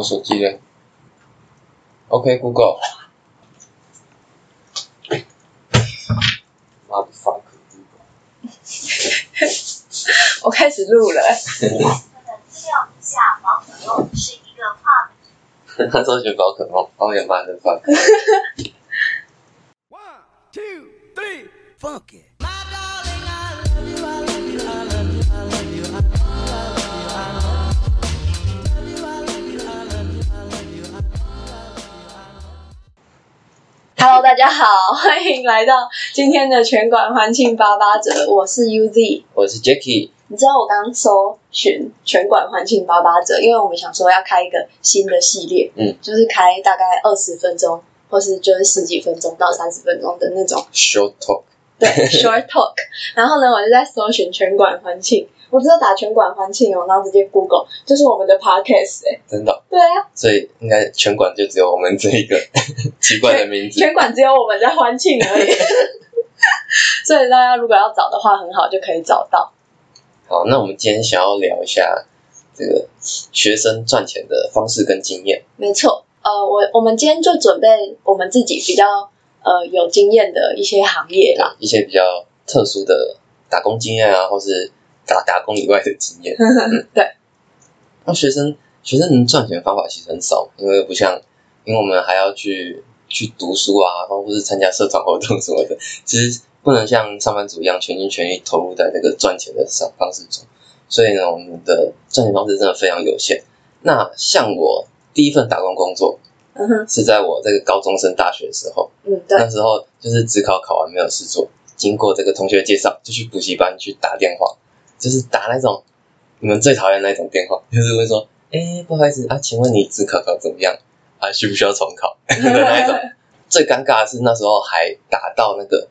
我手机嘞？OK，Google。妈的 fuck！我开始录了。资料下宝可梦是一个跨 他搜寻宝可梦，哦也妈的 fuck！大家好，欢迎来到今天的全馆欢庆八八折，我是 UZ。我是 Jacky，你知道我刚刚搜寻全馆欢庆八八折，因为我们想说要开一个新的系列，嗯，就是开大概二十分钟，或是就是十几分钟到三十分钟的那种 Short Talk，对 short talk。然后呢，我就在搜寻全馆欢庆，我知道打全馆欢庆哦，然后直接 Google 就是我们的 podcast 哎、真的。哦，对啊，所以应该全馆就只有我们这一个 奇怪的名字。全馆只有我们在欢庆而已。所以大家如果要找的话，很好就可以找到。好，那我们今天想要聊一下这个学生赚钱的方式跟经验。没错，呃，我我们今天就准备我们自己比较呃有经验的一些行业啦。一些比较特殊的打工经验啊，或是打打工以外的经验。对，那学生学生能赚钱的方法其实很少，因为不像，因为我们还要去去读书啊，或者是参加社团活动什么的，其实不能像上班族一样全心全意投入在这个赚钱的方方式中。所以呢，我们的赚钱方式真的非常有限。那像我第一份打工工作嗯哼，是在我这个高中升大学的时候，嗯，对，那时候就是只考考完没有事做，经过这个同学介绍，就去补习班去打电话，就是打那种你们最讨厌那种电话，就是会说，哎，不好意思啊，请问你自考考怎么样啊？需不需要重考 的那一种？最尴尬的是那时候还打到那个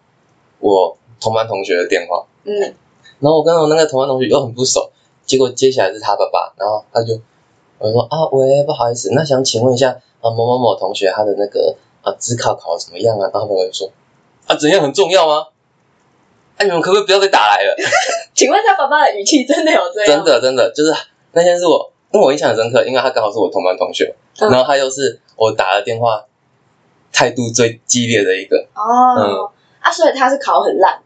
我同班同学的电话，嗯，然后我跟我那个同班同学又很不熟，结果接下来是他爸爸，然后他就我就说啊喂，不好意思，那想请问一下啊某某某同学他的那个啊自考考得怎么样啊？然后我就说啊怎样很重要吗？哎、你们可不可以不要再打来了？请问他爸爸的语气真的有这样？真，的真的就是那天是我，因为我印象很深刻，因为他刚好是我同班同学，嗯。然后他又是我打了电话态度最激烈的一个，哦，啊，所以他是考很烂，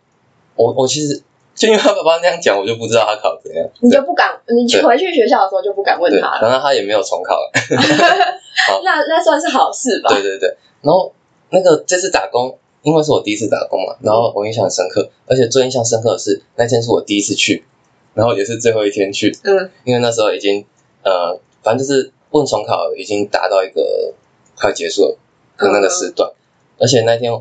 我我其实就因为他爸爸那样讲，我就不知道他考怎样。你就不敢，你去对回去学校的时候就不敢问对，他了。然后他也没有重考。了。那那算是好事吧？对对对，然后那个这次打工，因为是我第一次打工嘛，然后我印象很深刻，而且最印象深刻的是那天是我第一次去，然后也是最后一天去，嗯，因为那时候已经呃，反正就是问重考已经达到一个快结束了的那个时段，而且那天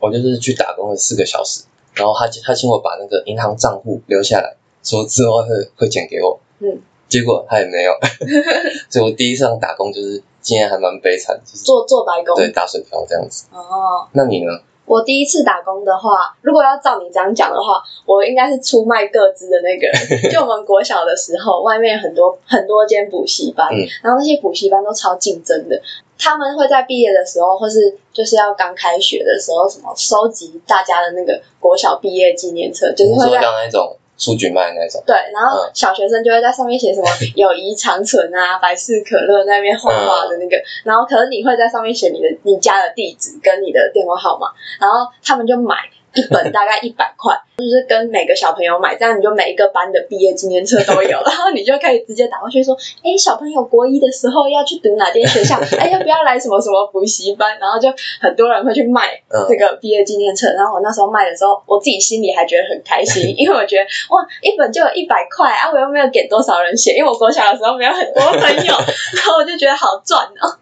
我就是去打工了四个小时，然后他他请我把那个银行账户留下来，说之后会会钱给我，嗯，结果他也没有，所以我第一次打工就是经验还蛮悲惨，就是做做白工。对打水漂这样子。哦，那你呢？我第一次打工的话，如果要照你这样讲的话，我应该是出卖各自的那个人。就我们国小的时候，外面很多很多间补习班，嗯然后那些补习班都超竞争的。他们会在毕业的时候，或是就是要刚开学的时候，什么收集大家的那个国小毕业纪念册，就是说会在那种书局卖的那种，对，然后嗯。小学生就会在上面写什么 友谊长存啊、百事可乐那边画画的那个，然后可能你会在上面写你的你家的地址跟你的电话号码，然后他们就买一本大概一百块，就是跟每个小朋友买，这样你就每一个班的毕业纪念册都有，然后你就可以直接打过去说，哎，小朋友国一的时候要去读哪间学校，哎，要不要来什么什么补习班，然后就很多人会去卖嗯。这个毕业纪念册，然后我那时候卖的时候，我自己心里还觉得很开心，因为我觉得哇，一本就有一百块啊，我又没有给多少人写，因为我国小的时候没有很多朋友，然后我就觉得好赚哦。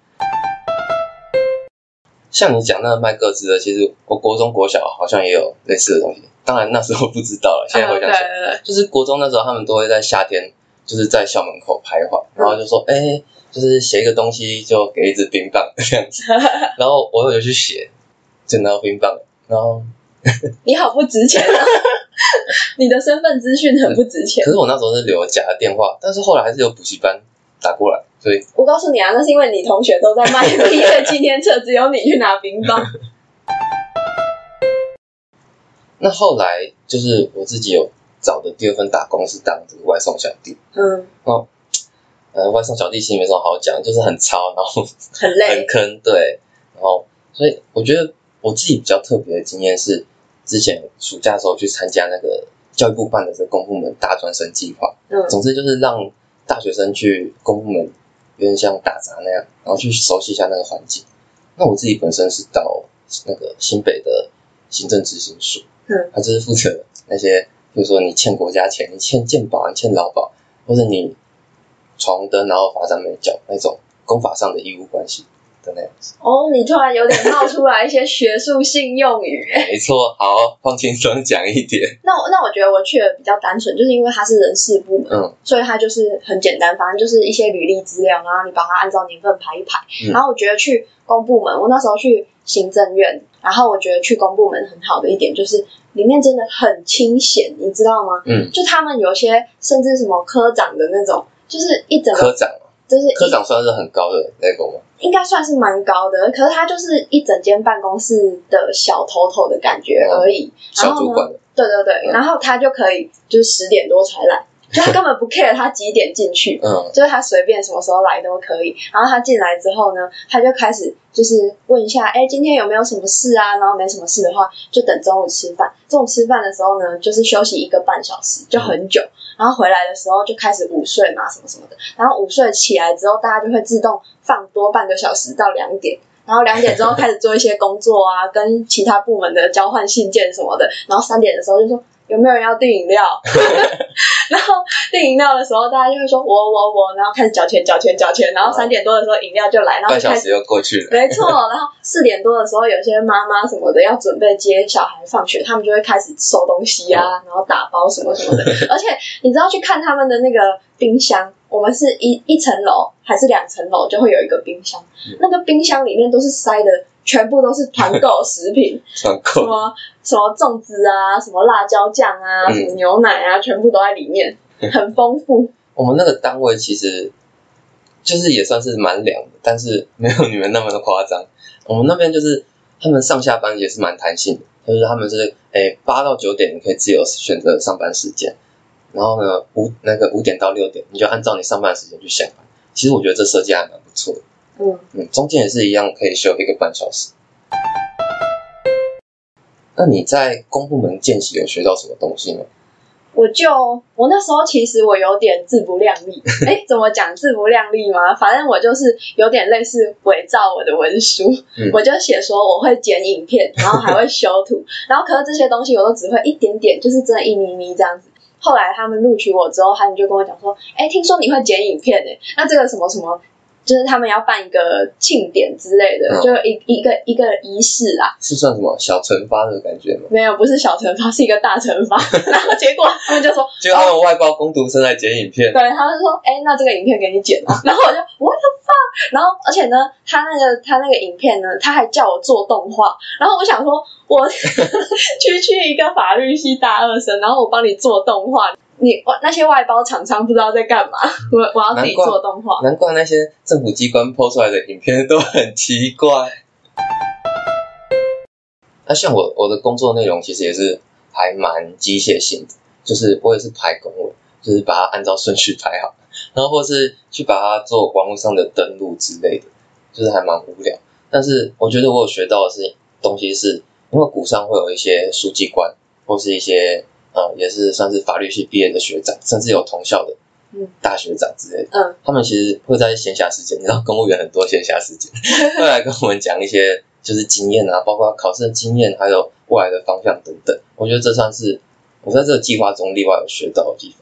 像你讲那个卖各自的，其实我国中、国小好像也有类似的东西。当然那时候不知道了，现在回想起来，对对，就是国中那时候他们都会在夏天，就是在校门口徘徊，然后就说，哎、就是写一个东西就给一支冰棒这样子。然后我有去写，就拿到冰棒，然后 你好不值钱啊！你的身份资讯很不值钱可。是我那时候是留假的电话，但是后来还是有补习班打过来，所以我告诉你啊，那是因为你同学都在卖毕业纪念册，只有你去拿冰棒。那后来就是我自己有找的第二份打工是当这个外送小弟。嗯哦，呃，外送小弟其实没什么好讲，就是很糙，然后很累很，坑，对，然后所以我觉得我自己比较特别的经验是，之前暑假的时候去参加那个教育部办的这个公部门大专生计划，嗯总之就是让大学生去公部门，有点像打杂那样，然后去熟悉一下那个环境。那我自己本身是到那个新北的行政执行署，嗯，他就是负责那些，比如说你欠国家钱，你欠健保，你欠劳保，或者你闯红灯然后罚站没缴那种公法上的义务关系的那样子。哦，你突然有点冒出来一些学术性用语。没错，好，放轻松讲一点。那我那我觉得我去的比较单纯，就是因为它是人事部门，嗯所以它就是很简单，反正就是一些履历资料，然后你把它按照年份排一排。嗯然后我觉得去公部门，我那时候去行政院，然后我觉得去公部门很好的一点就是里面真的很清闲，你知道吗？嗯，就他们有些甚至什么科长的那种，就是一整个科长，就是科长算是很高的那个吗？应该算是蛮高的，可是他就是一整间办公室的小头头的感觉而已。然后呢小主管，对对对，嗯。然后他就可以就是十点多才来，就他根本不 care 他几点进去，嗯就是他随便什么时候来都可以。然后他进来之后呢，他就开始就是问一下，哎，今天有没有什么事啊？然后没什么事的话，就等中午吃饭。中午吃饭的时候呢，就是休息一个半小时，就很久。然后回来的时候就开始午睡嘛，什么什么的。然后午睡起来之后，大家就会自动放多半个小时到两点。然后两点之后开始做一些工作啊，跟其他部门的交换信件什么的。然后三点的时候就说有没有人要订饮料？然后订饮料的时候，大家就会说我我我，然后开始缴钱缴钱缴钱。然后三点多的时候饮料就来，然后半小时又过去了。没错，然后四点多的时候，有些妈妈什么的要准备接小孩放学，他们就会开始收东西啊，然后打包什么什么的。而且你知道去看他们的那个冰箱，我们是一一层楼还是两层楼就会有一个冰箱，那个冰箱里面都是塞的，全部都是团购食品，团购，什么什么粽子啊，什么辣椒酱啊，嗯什么牛奶啊，全部都在里面，很丰富。我们那个单位其实就是也算是蛮凉的，但是没有你们那么的夸张。我们那边就是他们上下班也是蛮弹性的，就是他们是诶八到九点你可以自由选择上班时间，然后呢五那个五点到六点你就按照你上班时间去下班。其实我觉得这设计还蛮不错的，嗯，嗯，中间也是一样可以休一个半小时。那你在公部门见习有学到什么东西吗？我就我那时候其实我有点自不量力，哎，怎么讲自不量力吗？反正我就是有点类似伪造我的文书，嗯我就写说我会剪影片，然后还会修图，然后可是这些东西我都只会一点点，就是真的一咪咪这样子。后来他们录取我之后，他们就跟我讲说，哎，听说你会剪影片诶，那这个什么什么。就是他们要办一个庆典之类的，嗯就一一个一个仪式啦，是算什么小惩罚的感觉吗？没有，不是小惩罚，是一个大惩罚。然后结果他们就说，结果他们外包工读生来剪影片，对，他们说，哎、那这个影片给你剪啊。然后我就 what the fuck，然后而且呢，他那个他那个影片呢，他还叫我做动画。然后我想说，我 区区一个法律系大二生，然后我帮你做动画，你我那些外包厂商不知道在干嘛，我我要自己做动画。难怪那些政府机关 PO 出来的影片都很奇怪。那像我我的工作内容其实也是还蛮机械性的，就是我也是排公文，就是把它按照顺序排好，然后或是去把它做网络上的登录之类的，就是还蛮无聊。但是我觉得我有学到的是东西是，因为股上会有一些书记官，或是一些呃也是算是法律系毕业的学长，甚至有同校的嗯大学长之类的。嗯，他们其实会在闲暇时间，你知道公务员很多闲暇时间，会来跟我们讲一些就是经验啊，包括考试的经验，还有未来的方向等等。我觉得这算是我在这个计划中另外有学到的地方，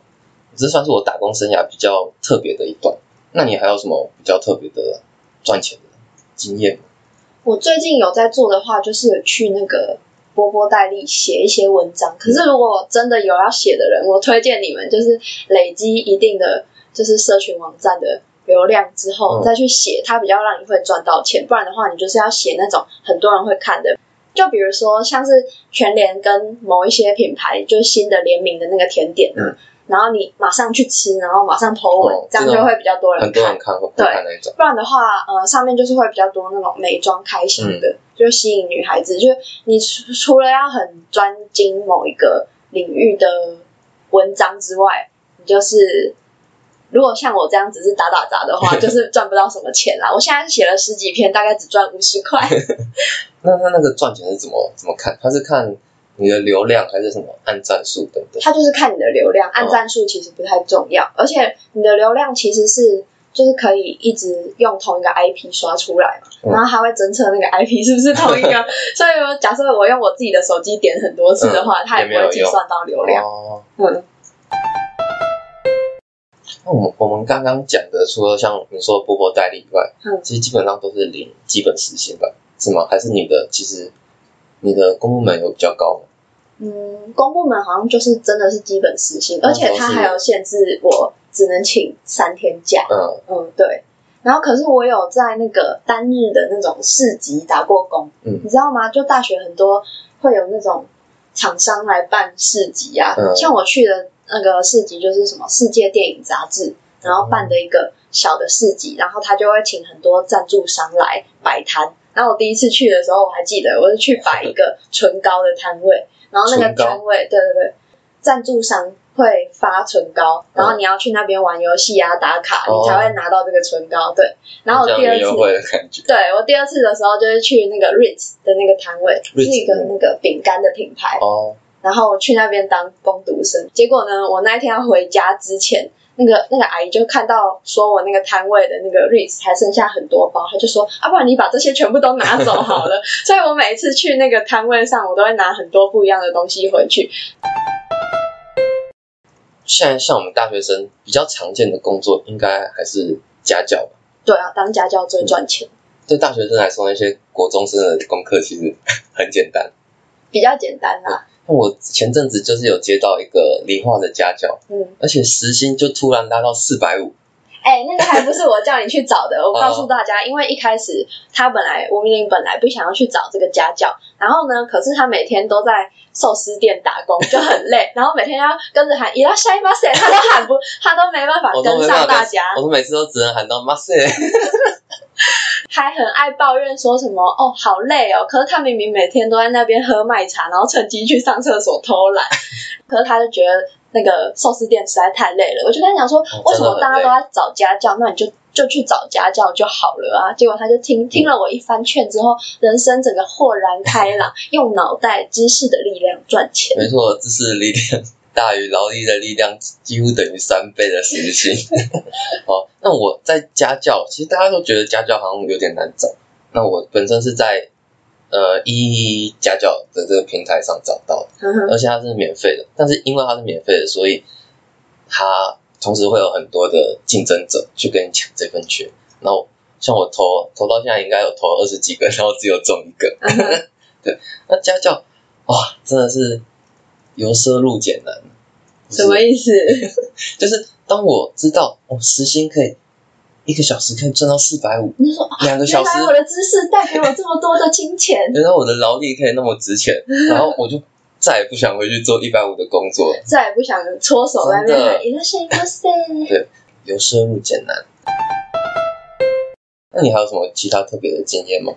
这算是我打工生涯比较特别的一段。那你还有什么比较特别的赚钱的经验吗？我最近有在做的话，就是有去那个波波代理写一些文章。可是如果真的有要写的人，我推荐你们就是累积一定的就是社群网站的流量之后，嗯再去写，它比较让你会赚到钱。不然的话，你就是要写那种很多人会看的。就比如说像是全联跟某一些品牌就是新的联名的那个甜点啊，嗯然后你马上去吃，然后马上投文，哦这样就会比较多人很多看人。看会看那种，不然的话，呃，上面就是会比较多那种美妆开箱的，就吸引女孩子。就是你除除了要很专精某一个领域的文章之外，你就是如果像我这样只是打打杂的话，就是赚不到什么钱啦。我现在写了十几篇，大概只赚五十块。那他那个赚钱是怎么怎么看？他是看你的流量还是什么按赞数等等？它就是看你的流量，按赞数其实不太重要，而且你的流量其实是就是可以一直用同一个 IP 刷出来嘛，嗯然后它会侦测那个 IP 是不是同一个，所以我假设我用我自己的手机点很多次的话，嗯它也不会计算到流量。哦，嗯，那我们我们刚刚讲的，除了像你说的波波代理以外，嗯其实基本上都是零基本时薪吧？是吗？还是你的其实你的公部门有比较高吗？嗯，公部门好像就是真的是基本时薪，而且它那都是还有限制，我只能请三天假。嗯，嗯，对。然后可是我有在那个单日的那种市集打过工，嗯你知道吗？就大学很多会有那种厂商来办市集啊，嗯像我去的那个市集就是什么世界电影杂志，然后办的一个小的市集，然后他就会请很多赞助商来摆摊。然后我第一次去的时候，我还记得我是去摆一个唇膏的摊位，然后那个摊位，对对对，赞助商会发唇膏，然后你要去那边玩游戏啊、打卡，哦你才会拿到这个唇膏。对，然后我第二次。对我第二次的时候就是去那个 Ritz 的那个摊位，是一个那个饼干的品牌，哦，然后我去那边当工读生。结果呢，我那一天要回家之前，那个那个阿姨就看到说我那个摊位的那个 rice 还剩下很多包，她就说啊，不然你把这些全部都拿走好了。所以我每一次去那个摊位上，我都会拿很多不一样的东西回去。现在像我们大学生比较常见的工作，应该还是家教吧？对啊，当家教最赚钱，对大学生来说，那些国中生的功课其实很简单。比较简单啦。那我前阵子就是有接到一个理化的家教，嗯，而且时薪就突然拉到四百五，哎、那个还不是我叫你去找的。我告诉大家，因为一开始他本来吴明玲本来不想要去找这个家教，然后呢，可是他每天都在寿司店打工，就很累，然后每天要跟着喊伊拉下一马塞，他都喊不，他都没办法跟上大家我，都每次都只能喊到马塞。还很爱抱怨说什么哦好累哦，可是他明明每天都在那边喝麦茶，然后趁机去上厕所偷懒，可是他就觉得那个寿司店实在太累了。我就跟他讲说，为什么大家都在找家教，那你就就去找家教就好了啊。结果他就听听了我一番劝之后，人生整个豁然开朗，用脑袋知识的力量赚钱。没错，知识的力量大于劳力的力量，几乎等于三倍的时薪。哦，那我在家教，其实大家都觉得家教好像有点难找。那我本身是在呃一一家教的这个平台上找到的，而且它是免费的。但是因为它是免费的，所以它同时会有很多的竞争者去跟你抢这份缺。然后像我投投到现在应该有投二十几个，然后只有中一个。嗯哼 那家教哇，真的是由奢入俭难。什么意思？就是当我知道我，时薪可以一个小时可以赚到四百五，你就说啊两个小时原来我的知识带给我这么多的金钱。原来我的劳力可以那么值钱，然后我就再也不想回去做一百五的工作。再也不想搓手在那边真的喊伊拉下一巴塞。由奢入俭难。那你还有什么其他特别的经验吗？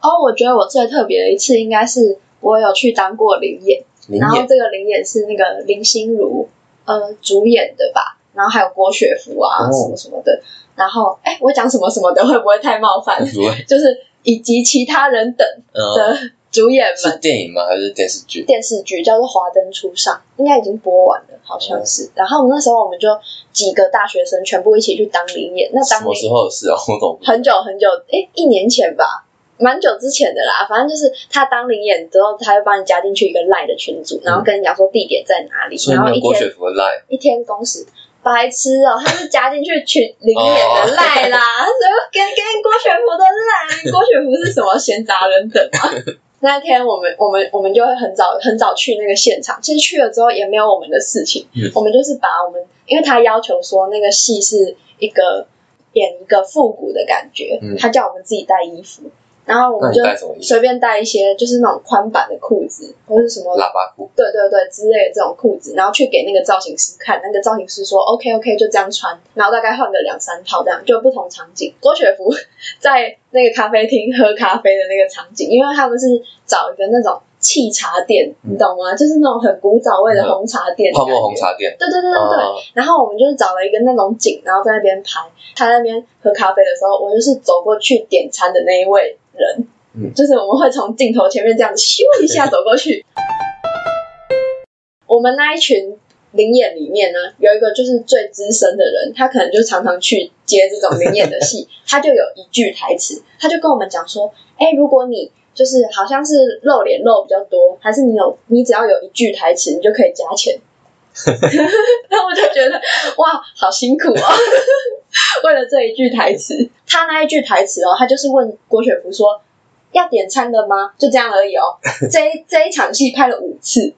哦，我觉得我最特别的一次应该是我有去当过灵演，灵演然后这个灵演是那个林心如呃主演的吧，然后还有郭雪芙啊、哦什么什么的，然后哎，我讲什么什么的会不会太冒犯？就是以及其他人等嗯，的主演是们。电影吗？还是电视剧？电视剧叫做《华灯初上》，应该已经播完了，好像是。然后那时候我们就几个大学生全部一起去当灵演，那什么当时候的事啊？我懂？很久很久，哎，一年前吧，蛮久之前的啦。反正就是他当领演之后，他会帮你加进去一个赖的群组，然后跟你讲说地点在哪里，然后一天芙的 line，一天工时。白痴哦，他是加进去群领演的赖啦，所以跟跟郭雪芙的赖，郭雪芙是什么闲杂人等吗？那天我们我们我们就会很早很早去那个现场，其实去了之后也没有我们的事情，嗯我们就是把我们，因为他要求说那个戏是一个演一个复古的感觉，嗯他叫我们自己带衣服，然后我们就？随便带一些就是那种宽版的裤子或是什么喇叭裤。对对对之类的这种裤子，然后去给那个造型师看，那个造型师说 OK OK 就这样穿，然后大概换个两三套这样，就不同场景。郭雪芙在那个咖啡厅喝咖啡的那个场景，因为他们是找一个那种气茶店，你懂吗？就是那种很古早味的红茶店，嗯泡沫红。茶店。对对对对对。啊然后我们就是找了一个那种景，然后在那边拍。他在那边喝咖啡的时候，我就是走过去点餐的那一位人，嗯就是我们会从镜头前面这样子咻一下走过去。我们那一群灵演里面呢，有一个就是最资深的人，他可能就常常去接这种灵演的戏，他就有一句台词，他就跟我们讲说：“哎，如果你就是好像是露脸露比较多，还是你有你只要有一句台词，你就可以加钱。” 然后我就觉得哇，好辛苦哦！为了这一句台词，他那一句台词哦，他就是问郭雪芙说：“要点餐了吗？”就这样而已哦。这一这一场戏拍了五次，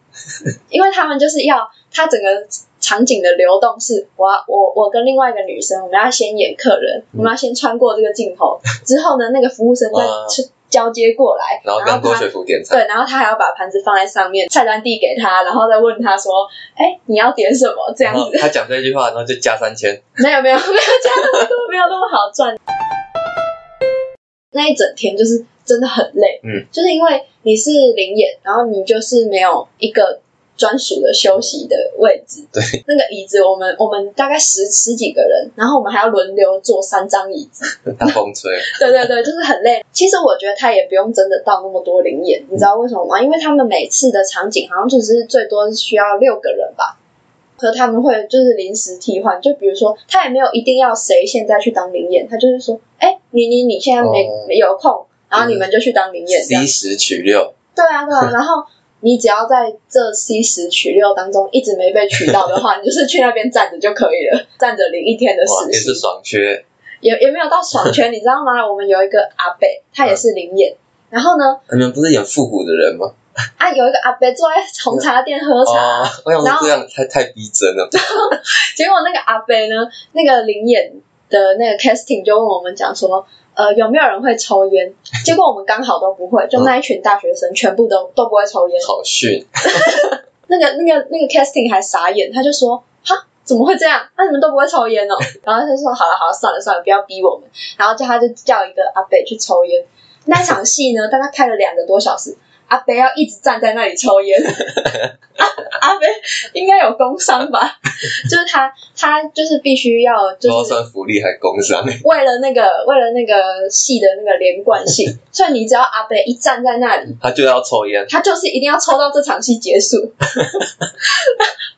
因为他们就是要他整个场景的流动是，我要我我跟另外一个女生，我们要先演客人，我们要先穿过这个镜头，之后呢，那个服务生再哇去交接过来，然后跟郭学福点餐。对，然后他还要把盘子放在上面，菜单递给他，然后再问他说：“哎，你要点什么？”这样子。他讲这句话，然后就加三千。没有没有没有加那么多，没有那么好赚。那一整天就是真的很累，嗯，就是因为你是灵演，然后你就是没有一个专属的休息的位置，对，那个椅子我们我们大概十十几个人，然后我们还要轮流坐三张椅子，大风吹。对对对，就是很累。其实我觉得他也不用真的到那么多灵眼，你知道为什么吗？因为他们每次的场景好像只是最多是需要六个人吧，和他们会就是临时替换，就比如说他也没有一定要谁现在去当灵眼，他就是说，哎，你你你现在没、哦没有空，然后你们就去当灵演这样 C。十取六，对啊对啊，然后。你只要在这 C 十取六当中一直没被取到的话，你就是去那边站着就可以了，站着领一天的哇，实习也是。爽缺。也也没有到爽缺，你知道吗？我们有一个阿北，他也是灵演，然后呢，你们不是演复古的人吗？啊，有一个阿伯坐在红茶店喝茶，哦，我想然后说这样太太逼真了。结果那个阿伯呢，那个灵演的那个 casting 就问我们讲说，呃，有没有人会抽烟？结果我们刚好都不会，就那一群大学生全部都都不会抽烟。好逊，那个那个那个 casting 还傻眼，他就说，哈。怎么会这样？那、你们都不会抽烟哦？然后他就说：“好了好了，算了算了，不要逼我们。”然后叫他就叫一个阿北去抽烟。那一场戏呢，大概开了两个多小时，阿北要一直站在那里抽烟。阿阿北应该有工伤吧？就是他，他就是必须要，就是道算福利还工伤。为了那个，为了那个戏的那个连贯性，所以你只要阿北一站在那里，他就要抽烟，他就是一定要抽到这场戏结束。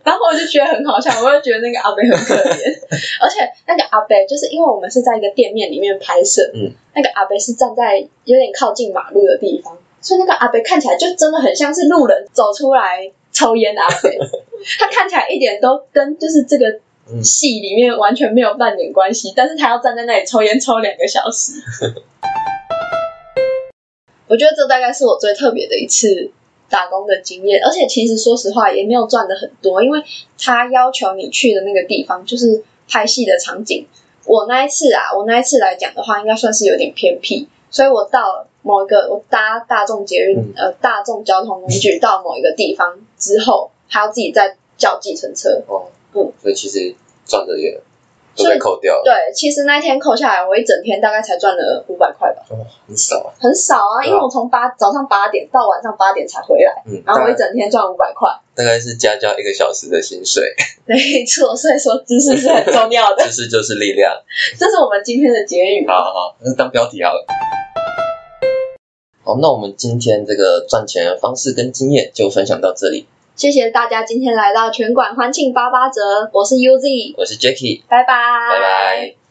然后我就觉得很好笑，我就觉得那个阿北很可怜，而且那个阿北就是因为我们是在一个店面里面拍摄，嗯，那个阿北是站在有点靠近马路的地方，所以那个阿北看起来就真的很像是路人走出来抽烟的阿北，他看起来一点都跟就是这个嗯戏里面完全没有半点关系，但是他要站在那里抽烟抽两个小时。我觉得这大概是我最特别的一次打工的经验，而且其实说实话也没有赚的很多，因为他要求你去的那个地方就是拍戏的场景。我那一次啊，我那一次来讲的话，应该算是有点偏僻，所以我到某一个我搭大众捷运、嗯呃大众交通工具到某一个地方之后，还要自己再叫计程车。哦，嗯，所以其实赚的也都所以被扣掉了，对，其实那一天扣下来，我一整天大概才赚了五百块吧，哦，很少啊。很少啊，因为我从八早上八点到晚上八点才回来，嗯，然后我一整天赚五百块。大概是家教一个小时的薪水，没错，所以说知识是很重要的 知，识就是力量。这是我们今天的结语。好好好，那当标题好了。好，那我们今天这个赚钱的方式跟经验就分享到这里。谢谢大家今天来到全馆欢庆八八折，我是 UZ，我是 Jacky，拜拜，拜拜。